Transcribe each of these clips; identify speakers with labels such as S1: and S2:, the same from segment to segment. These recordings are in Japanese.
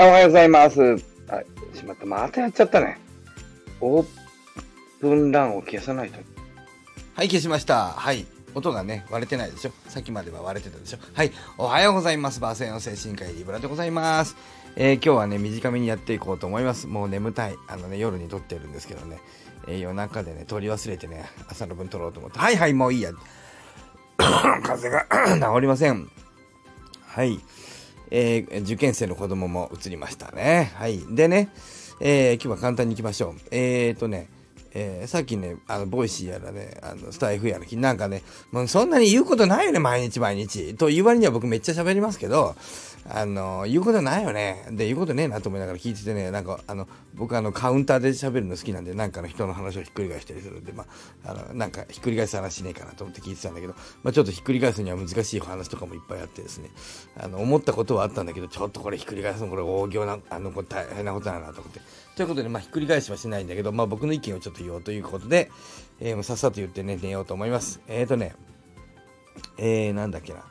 S1: おはようございます。あ、しまった。またやっちゃったね。オープンランを消さないと。
S2: はい、消しました。はい。音がね、割れてないでしょ。さっきまでは割れてたでしょ。はい。おはようございます。バーセンの精神科医リブラでございます。えー今日はね、短めにやっていこうと思います。もう眠たい。あのね、夜に撮ってるんですけどね。えー夜中でね、撮り忘れてね、朝の分撮ろうと思って。はいはい、もういいや。風が 治りません。はい。えー受験生の子供も移りましたね。はい。でね、えー今日は簡単に行きましょう。えーとね、えーさっきね、あの、ボイシーやらね、あの、スタイフやら、なんかね、もうそんなに言うことないよね、毎日毎日。という割には僕めっちゃ喋りますけど、あの、言うことないよね。で、言うことねえなと思いながら聞いててね、なんか、あの、僕あの、カウンターで喋るの好きなんで、なんかの人の話をひっくり返したりするんで、まあ、あの、なんかひっくり返す話しねえかなと思って聞いてたんだけど、まあ、ちょっとひっくり返すには難しい話とかもいっぱいあってですね、あの、思ったことはあったんだけど、ちょっとこれひっくり返すのこれ大行な、あの、これ大変なことだなと思って。ということで、まあ、ひっくり返しはしないんだけど、まあ、僕の意見をちょっと言おうということで、えーもうさっさと言ってね、寝ようと思います。えーとね、えー、なんだっけな。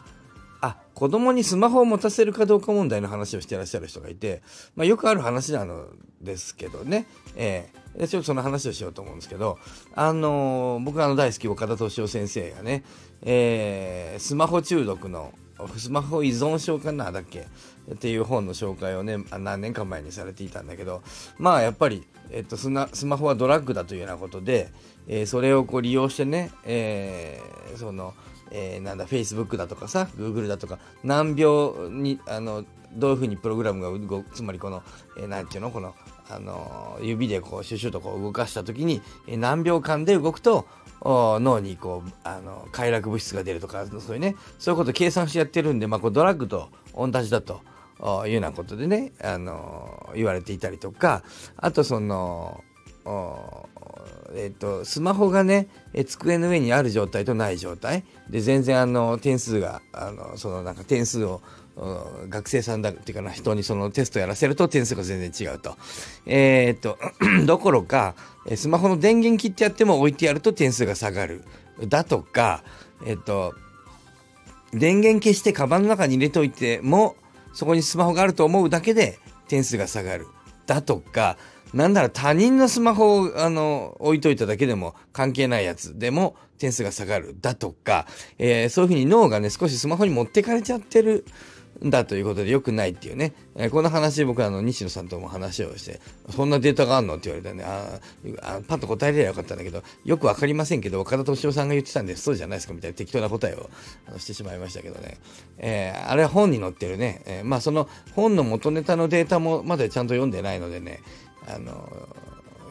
S2: あ、子供にスマホを持たせるかどうか問題の話をしてらっしゃる人がいて、まあ、よくある話なのですけどね、えーでちょっとその話をしようと思うんですけど、あのー僕あの大好き岡田敏夫先生がね、えースマホ中毒の、スマホ依存症かな？だっけ？っていう本の紹介をね、何年か前にされていたんだけど、まあやっぱり、えっと、ススマホはドラッグだというようなことで、えーそれをこう利用してね、えーその、えーなんだ、Facebook だとかさ、Google だとか、難病に、あの、どういうふうにプログラムが動く、つまりこの、えーなんていうの、この、あの、指でこう、シュシュとこう動かしたときに、何秒間で動くと、脳にこう、あの、快楽物質が出るとか、そういうね、そういうこと計算してやってるんで、まあ、こうドラッグと同じだと。いうようなことでね、あの言われていたりとかあとそのえっとスマホがねえ机の上にある状態とない状態で全然あの点数があのそのなんか点数を学生さんだっていうかな人にそのテストやらせると点数が全然違うと。えーっと どころかスマホの電源切ってやっても置いてやると点数が下がるだとかえっと電源消してカバンの中に入れといてもそこにスマホがあると思うだけで点数が下がるだとかなんなら他人のスマホをあの置いといただけでも関係ないやつでも点数が下がるだとか、えーそういうふうに脳がね少しスマホに持ってかれちゃってるだということで良くないっていうね、えーこの話僕はあの西野さんとも話をしてそんなデータがあるの？って言われたんでああパッと答えればよかったんだけどよくわかりませんけど岡田敏夫さんが言ってたんでそうじゃないですか？みたいな適当な答えをあのしてしまいましたけどね、えーあれは本に載ってるね、えーまあその本の元ネタのデータもまだちゃんと読んでないのでね。あの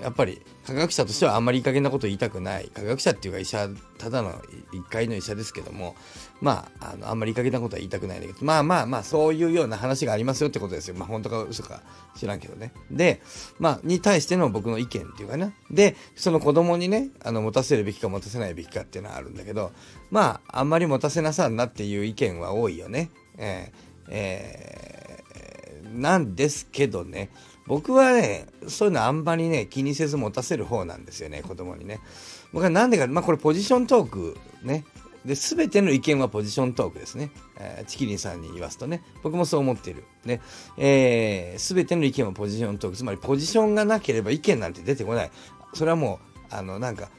S2: やっぱり科学者としてはあんまりいい加減なこと言いたくない。科学者っていうか医者ただの一回の医者ですけども。まああのあんまりいい加減なことは言いたくないんだけどまあまあまあそういうような話がありますよってことですよ。まあ本当か嘘か知らんけどね。でまあに対しての僕の意見っていうかな。でその子供にねあの持たせるべきか持たせないべきかっていうのはあるんだけどまああんまり持たせなさんなっていう意見は多いよね。えーえーなんですけどね。僕はねそういうのあんまりね気にせず持たせる方なんですよね子供にね。僕はなんでかまあこれポジショントークね。で全ての意見はポジショントークですね、えーチキリンさんに言わすとね。僕もそう思っている。ね、えー、全ての意見はポジショントーク。つまりポジションがなければ意見なんて出てこない。それはもうあのなんか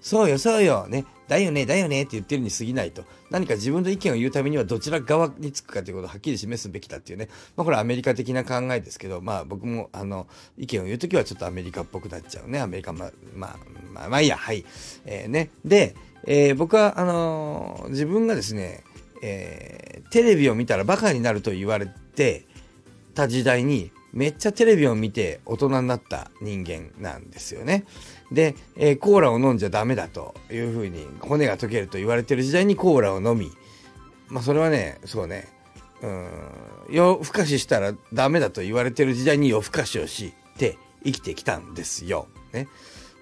S2: そうよそうよ。ね。だよねだよね。って言ってるに過ぎないと。何か自分の意見を言うためにはどちら側につくかということをはっきり示すべきだっていうね、まあ、これはアメリカ的な考えですけどまあ僕もあの意見を言う時はちょっとアメリカっぽくなっちゃうね。アメリカままあまあまあいいや。はい、えーね。で、えー僕はあのー自分がですね、えーテレビを見たらバカになると言われてた時代にめっちゃテレビを見て大人になった人間なんですよね。で、えーコーラを飲んじゃダメだというふうに骨が溶けると言われてる時代にコーラを飲みまあそれはねそうねうん夜更かししたらダメだと言われてる時代に夜更かしをして生きてきたんですよ。ね。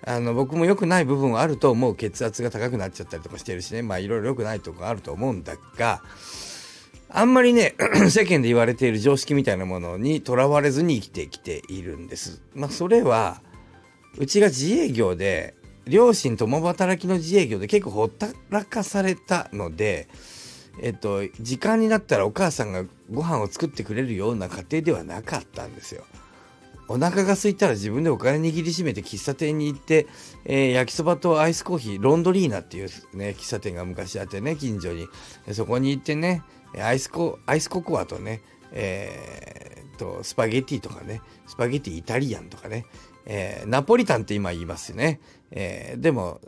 S2: あの僕も良くない部分はあると思う血圧が高くなっちゃったりとかしてるしねまあいろいろ良くないとこあると思うんだがあんまりね 世間で言われている常識みたいなものにとらわれずに生きてきているんです。まあそれはうちが自営業で両親共働きの自営業で結構ほったらかされたのでえっと、時間になったらお母さんがご飯を作ってくれるような家庭ではなかったんですよ。お腹が空いたら自分でお金握りしめて喫茶店に行って、えー、焼きそばとアイスコーヒー、ロンドリーナっていうね、喫茶店が昔あってね、近所に。そこに行ってね、アイスコ、アイスココアとね、えー、と、スパゲティとかね、スパゲティイタリアンとかね、えー、ナポリタンって今言いますね。えー、でも、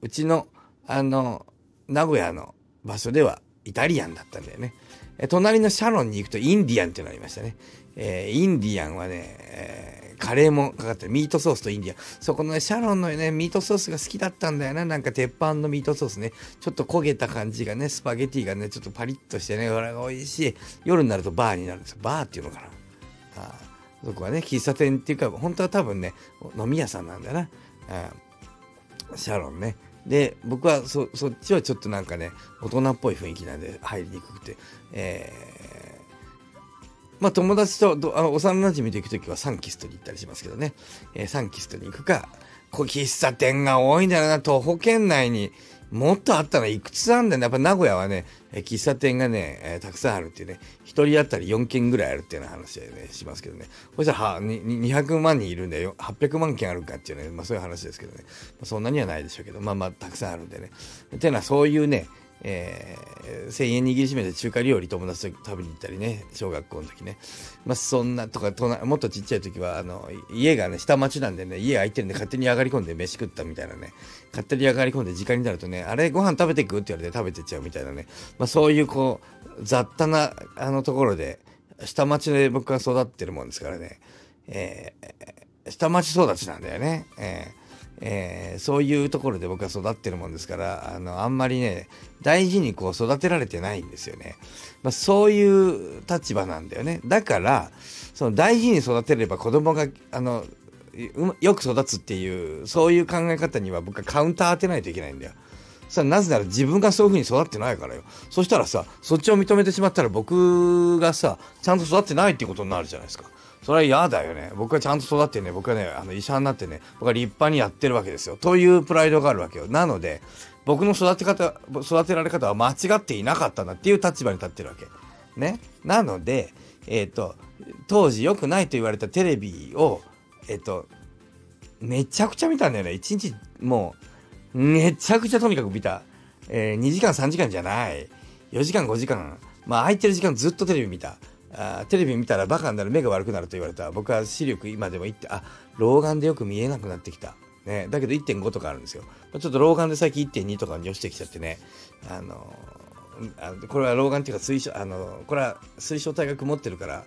S2: うちの、あの、名古屋の場所ではイタリアンだったんだよね。え隣のシャロンに行くとインディアンっていうのがありましたね。えー、インディアンはね、えー、カレーもかかって。ミートソースとインディアン。そこのね、シャロンのね、ミートソースが好きだったんだよな。なんか鉄板のミートソースね。ちょっと焦げた感じがね、スパゲティがね、ちょっとパリッとしてね、これが美味しい。夜になるとバーになるんですよ。バーっていうのかな。あそこはね、喫茶店っていうか、本当は多分ね、飲み屋さんなんだよな。あシャロンね。で、僕はそ、そっちはちょっとなんかね、大人っぽい雰囲気なんで入りにくくて、えまあ友達とどあの幼馴染と行くときはサンキストに行ったりしますけどね、えー、サンキストに行くか、こう喫茶店が多いんだよな、徒歩圏内に。もっとあったのいくつあんだよね。やっぱ名古屋はね、えー、喫茶店がね、えー、たくさんあるっていうね、一人当たり4軒ぐらいあるっていうような話はね、しますけどね。そしたらは200万人いるんで800万件あるかっていうね、まあそういう話ですけどね。まあ、そんなにはないでしょうけど、まあまあたくさんあるんでね。っていうのはそういうね、えー、1000円握りしめて中華料理友達と食べに行ったりね、小学校の時ね。まあ、そんなとか、もっとちっちゃい時は、あの、家がね、下町なんでね、家空いてるんで勝手に上がり込んで飯食ったみたいなね、勝手に上がり込んで時間になるとね、あれご飯食べてく？って言われて食べてっちゃうみたいなね、まあ、そういうこう、雑多な、あのところで、下町で僕が育ってるもんですからね、えー、下町育ちなんだよね。えー。えー、そういうところで僕は育ってるもんですからあのあんまりね大事にこう育てられてないんですよね、まあ、そういう立場なんだよね。だからその大事に育てれば子供があのよく育つっていうそういう考え方には僕はカウンター当てないといけないんだよ。さなぜなら自分がそういうふうに育ってないからよそしたらさそっちを認めてしまったら僕がさちゃんと育ってないっていうことになるじゃないですかそれは嫌だよね。僕はちゃんと育ってね、僕はね、あの医者になってね、僕は立派にやってるわけですよ。というプライドがあるわけよ。なので、僕の育て方、育てられ方は間違っていなかったんだっていう立場に立ってるわけ。ね。なので、えっ、ー、と、当時良くないと言われたテレビを、えっ、ー、と、めちゃくちゃ見たんだよね。一日、もう、めちゃくちゃとにかく見た。えー、2時間3時間じゃない。4時間5時間。まあ空いてる時間ずっとテレビ見た。あテレビ見たらバカになる目が悪くなると言われた僕は視力今でも1あ老眼でよく見えなくなってきた、ね、だけど1.5とかあるんですよちょっと老眼で最近1.2とかに落ちてきちゃってねあのあこれは老眼っていうか水晶あのこれは水晶体が曇ってるから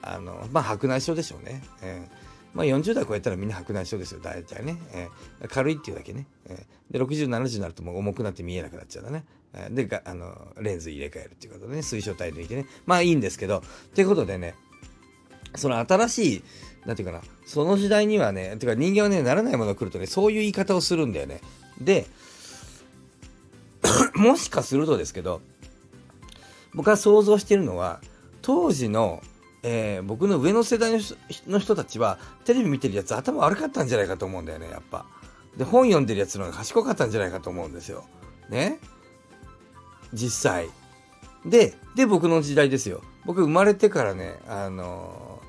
S2: あのまあ白内障でしょうね、えーまあ、40代超えたらみんな白内障ですよ、大体ね。えー、軽いっていうだけね。えー、で、60、70になるともう重くなって見えなくなっちゃうんだね。えー、であの、レンズ入れ替えるっていうことでね、水晶体抜いてね。まあいいんですけど、ということでね、その新しい、なんていうかな、その時代にはね、てか人間はね、ならないものが来るとね、そういう言い方をするんだよね。で、もしかするとですけど、僕は想像してるのは、当時のえー、僕の上の世代の人たちはテレビ見てるやつ頭悪かったんじゃないかと思うんだよねやっぱ。で本読んでるやつの方が賢かったんじゃないかと思うんですよ。ね？実際。でで僕の時代ですよ。僕生まれてからねあの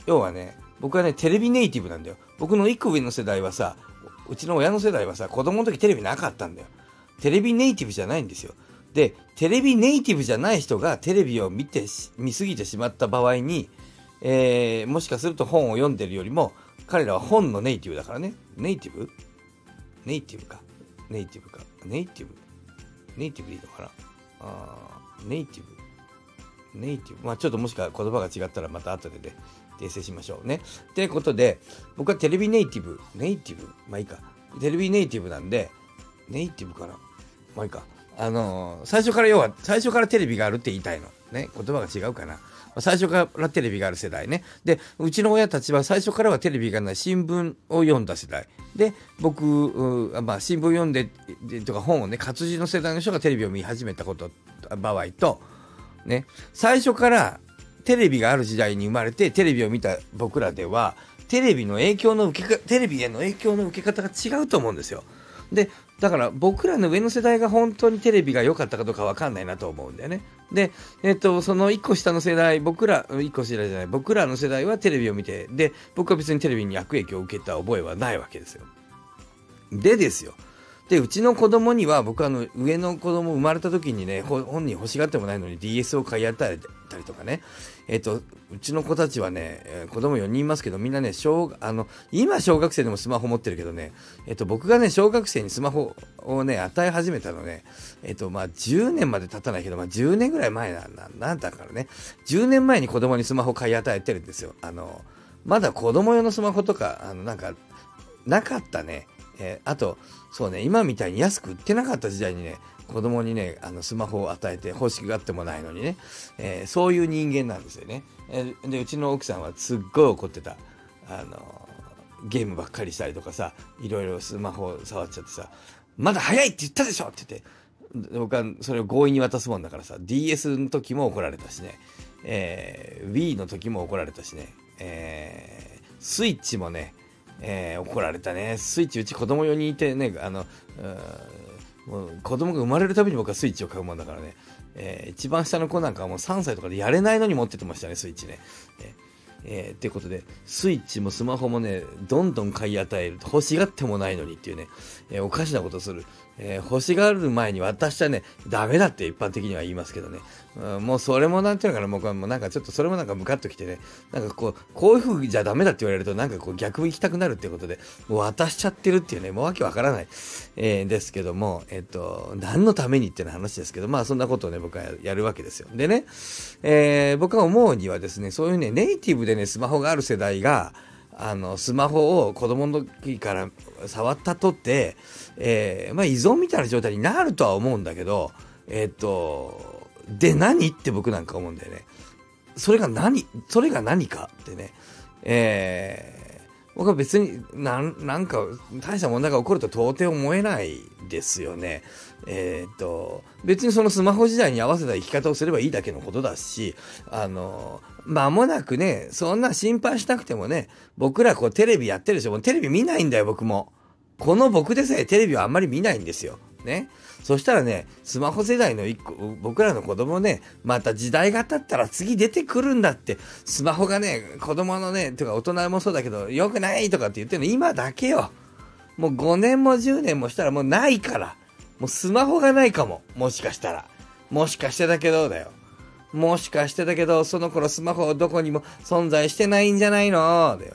S2: ー、要はね僕はねテレビネイティブなんだよ。僕の1個上の世代はさうちの親の世代はさ子供の時テレビなかったんだよ。テレビネイティブじゃないんですよ。で、テレビネイティブじゃない人がテレビを見て、見すぎてしまった場合に、えー、もしかすると本を読んでるよりも、彼らは本のネイティブだからね。ネイティブ？ネイティブか。ネイティブか。ネイティブ？ネイティブでいいのかな？あネイティブネイティブ。まあちょっともしか言葉が違ったらまた後でね、訂正しましょうね。ってことで、僕はテレビネイティブ、ネイティブ？まあいいか。テレビネイティブなんで、ネイティブかな？まあいいか。あの最初から要は、最初からテレビがあるって言いたいの。ね、言葉が違うかな。最初からテレビがある世代ね。で、うちの親たちは最初からはテレビがない新聞を読んだ世代。で、僕、まあ、新聞読んで、とか本をね、活字の世代の人がテレビを見始めたこと、場合と、ね、最初からテレビがある時代に生まれてテレビを見た僕らでは、テレビの影響の受けテレビへの影響の受け方が違うと思うんですよ。で、だから僕らの上の世代が本当にテレビが良かったかどうか分かんないなと思うんだよね。で、えっと、その1個下の世代、僕ら、1個下じゃない、僕らの世代はテレビを見て、で、僕は別にテレビに悪影響を受けた覚えはないわけですよ。でですよ。で、うちの子供には、僕あの、上の子供生まれた時にね、本人欲しがってもないのに DS を買い与えたりとかね、えっ、と、うちの子たちはね、子供4人いますけど、みんなね、小、あの、今小学生でもスマホ持ってるけどね、えっ、と、僕がね、小学生にスマホをね、与え始めたのね、えっ、と、まあ、10年まで経たないけど、まあ、10年ぐらい前なんだ、なんだからね、10年前に子供にスマホ買い与えてるんですよ。あの、まだ子供用のスマホとか、あの、なんか、なかったね。え、あと、そうね、今みたいに安く売ってなかった時代にね、子供にね、あのスマホを与えて欲しがってもないのにね、えー、そういう人間なんですよね。えー、で、うちの奥さんはすっごい怒ってた。あのゲームばっかりしたりとかさ、いろいろスマホ触っちゃってさ、まだ早いって言ったでしょって言って、僕はそれを強引に渡すもんだからさ、DS の時も怒られたしね、えー、Wii の時も怒られたしね、えー、スイッチもね、えー、怒られたね。スイッチうち子供4人いてね、あの、もう子供が生まれるたびに僕はスイッチを買うもんだからね、えー、一番下の子なんかはもう3歳とかでやれないのに持っててましたね、スイッチね。えーえー、ってことで、スイッチもスマホもね、どんどん買い与える。欲しがってもないのにっていうね、えー、おかしなことする。えー、欲しがる前に渡したね、ダメだって一般的には言いますけどね。もうそれもなんていうのかな、僕はもうなんかちょっとそれもなんかムカッときてね、なんかこう、こういう風じゃダメだって言われるとなんかこう逆行きたくなるっていうことで、もう渡しちゃってるっていうね、もうわけわからない、えー、ですけども、えっ、と、何のためにっていう話ですけど、まあそんなことをね、僕はやるわけですよ。でね、えー、僕が思うにはですね、そういうね、ネイティブでね、スマホがある世代が、あのスマホを子供の時から触ったとって、えー、まあ、依存みたいな状態になるとは思うんだけど、え、っと、で何って僕なんか思うんだよね。それが何、それが何かってね。えー、僕は別になんなんか大した問題が起こると到底思えないですよね。えー、っと、別にそのスマホ時代に合わせた生き方をすればいいだけのことだし、あの、間もなくね、そんな心配しなくてもね、僕らこうテレビやってるでしょ。もうテレビ見ないんだよ、僕も。この僕でさえテレビはあんまり見ないんですよ。ね。そしたらね、スマホ世代の一個、僕らの子供ね、また時代が経ったら次出てくるんだって、スマホがね、子供のね、とか大人もそうだけど、良くないとかって言ってるの今だけよ。もう5年も10年もしたらもうないから。もうスマホがないかも。もしかしたら。もしかしてだけどだよ。もしかしてだけど、その頃スマホどこにも存在してないんじゃないの？だよ。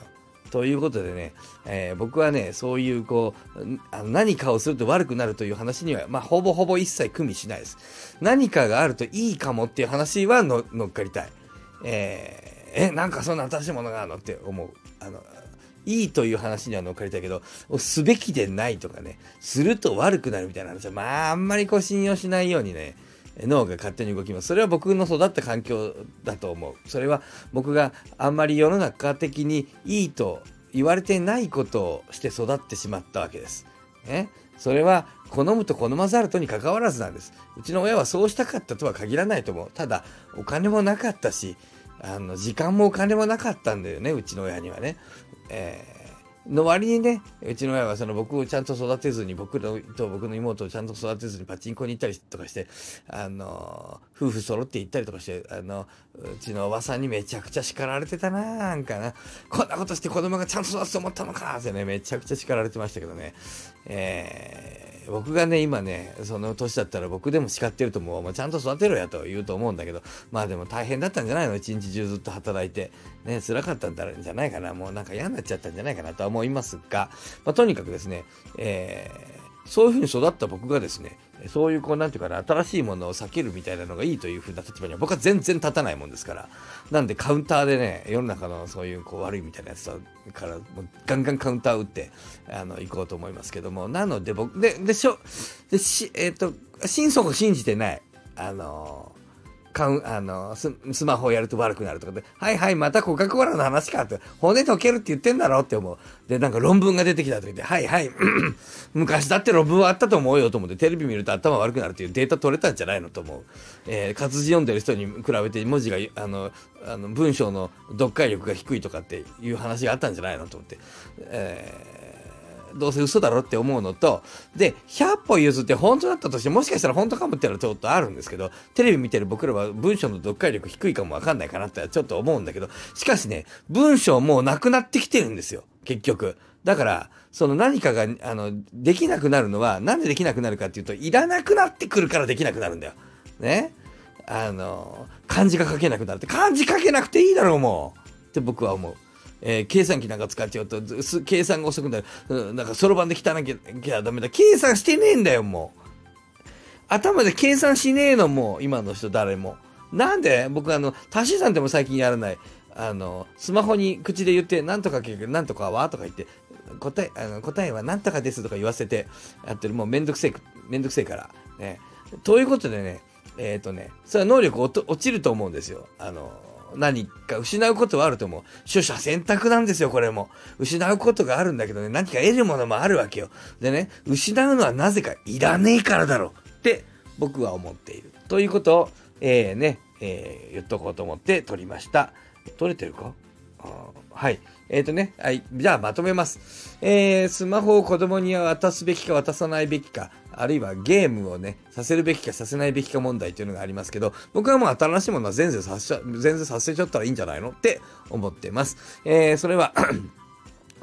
S2: ということでね、えー、僕はね、そういうこう、あの何かをすると悪くなるという話には、まあ、ほぼほぼ一切組みしないです。何かがあるといいかもっていう話は乗っかりたい。えー、え、なんかそんな新しいものがあるのって思う。あの、いいという話には乗っかりたいけど、すべきでないとかね、すると悪くなるみたいな話は、まあ、あんまりこう信用しないようにね、脳が勝手に動きます。それは僕の育った環境だと思う。それは僕があんまり世の中的にいいと言われてないことをして育ってしまったわけです。ね、それは好むと好まざるとにかかわらずなんです。うちの親はそうしたかったとは限らないと思う。ただ、お金もなかったし、あの時間もお金もなかったんだよね、うちの親にはね。えーの割にね、うちの親はその僕をちゃんと育てずに、僕のと僕の妹をちゃんと育てずにパチンコに行ったりとかして、あの、夫婦揃って行ったりとかして、あの、うちのおばさんにめちゃくちゃ叱られてたな、なんかな。こんなことして子供がちゃんと育つと思ったのかってね、めちゃくちゃ叱られてましたけどね。えー僕がね、今ね、その年だったら僕でも叱ってると思う。もうちゃんと育てろやと言うと思うんだけど、まあでも大変だったんじゃないの？一日中ずっと働いて。ね、辛かったんじゃないかな。もうなんか嫌になっちゃったんじゃないかなとは思いますが、まあ、とにかくですね、えー、そういうふうに育った僕がですね、そういう、こう、なんていうかな、新しいものを避けるみたいなのがいいというふうな立場には僕は全然立たないもんですから。なんでカウンターでね、世の中のそういうこう悪いみたいなやつからもうガンガンカウンター打ってあの行こうと思いますけども、なので僕、で、でしょ、でし、えっ、ー、と、心底信じてない、あのかんあのススマホをやると悪くなるとかで、はいはい、またコカ・コーラの話かって、骨溶けるって言ってんだろって思う。で、なんか論文が出てきた時で、はいはい、昔だって論文はあったと思うよと思って、テレビ見ると頭悪くなるっていうデータ取れたんじゃないのと思う。えー、活字読んでる人に比べて文字が、あの、あの文章の読解力が低いとかっていう話があったんじゃないのと思って。えーどうせ嘘だろって思うのと、で、100歩譲って本当だったとして、もしかしたら本当かもってのはちょっとあるんですけど、テレビ見てる僕らは文章の読解力低いかもわかんないかなってちょっと思うんだけど、しかしね、文章もうなくなってきてるんですよ、結局。だから、その何かが、あの、できなくなるのは、なんでできなくなるかっていうと、いらなくなってくるからできなくなるんだよ。ね。あの、漢字が書けなくなるって、漢字書けなくていいだろう、もう。って僕は思う。えー、計算機なんか使っちゃうと、計算が遅くなる。うん、なんかそろばんで汚なきゃダメだ。計算してねえんだよ、もう。頭で計算しねえの、もう、今の人誰も。なんで僕あの、足し算でも最近やらない。あの、スマホに口で言って、なんとかなんとかはとか言って、答え、あの答えはなんとかですとか言わせてやってる。もうめんどくせえ、めんどくせえから。ね。ということでね、えっ、ー、とね、それは能力落ちると思うんですよ。あの、何か失うことはあると思う。取捨選択なんですよ、これも。失うことがあるんだけどね、何か得るものもあるわけよ。でね、失うのはなぜかいらねえからだろうって僕は思っている。ということを、えー、ね、えー、言っとこうと思って撮りました。撮れてるか？はい。えっ、ー、とね、はい。じゃあまとめます。えー、スマホを子供には渡すべきか渡さないべきか、あるいはゲームをね、させるべきかさせないべきか問題というのがありますけど、僕はもう新しいものは全然させちゃ、全然させちゃったらいいんじゃないのって思ってます。えー、それは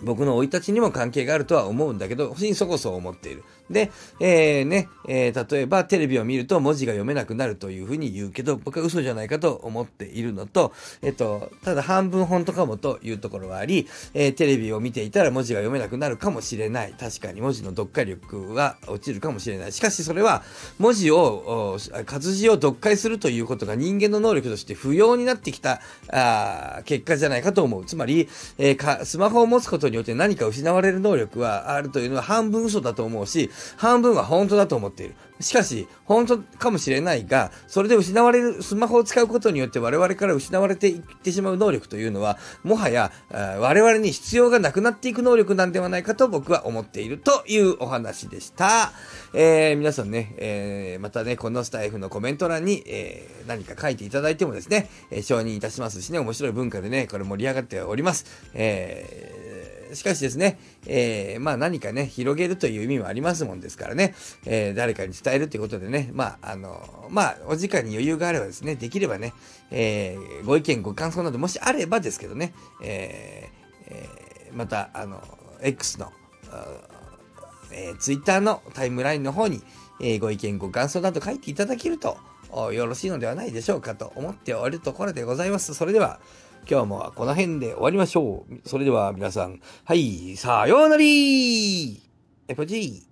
S2: 僕の生い立ちにも関係があるとは思うんだけど、心底そう思っている。で、えー、ね、えー、例えばテレビを見ると文字が読めなくなるというふうに言うけど、僕は嘘じゃないかと思っているのと、えっと、ただ半分本当かもというところはあり、えー、テレビを見ていたら文字が読めなくなるかもしれない。確かに文字の読解力が落ちるかもしれない。しかしそれは、文字を、活字を読解するということが人間の能力として不要になってきた、あ結果じゃないかと思う。つまり、えー、か、スマホを持つことによって何か失われる能力はあるというのは半分嘘だと思うし、半分は本当だと思っている。しかし、本当かもしれないが、それで失われる、スマホを使うことによって我々から失われていってしまう能力というのは、もはや、我々に必要がなくなっていく能力なんではないかと僕は思っているというお話でした。えー、皆さんね、えー、またね、このスタイフのコメント欄に、えー、何か書いていただいてもですね、え承認いたしますしね、面白い文化でね、これ盛り上がっております。えーしかしですね、えー、まあ何かね、広げるという意味もありますもんですからね、えー、誰かに伝えるということでね、まあ、あの、まあ、お時間に余裕があればですね、できればね、えー、ご意見、ご感想などもしあればですけどね、えー、また、あの、X の、えー、Twitter のタイムラインの方に、え、ご意見、ご感想など書いていただけると、よろしいのではないでしょうかと思っておるところでございます。それでは、今日もこの辺で終わりましょう。それでは皆さん、はい、さようならエポジー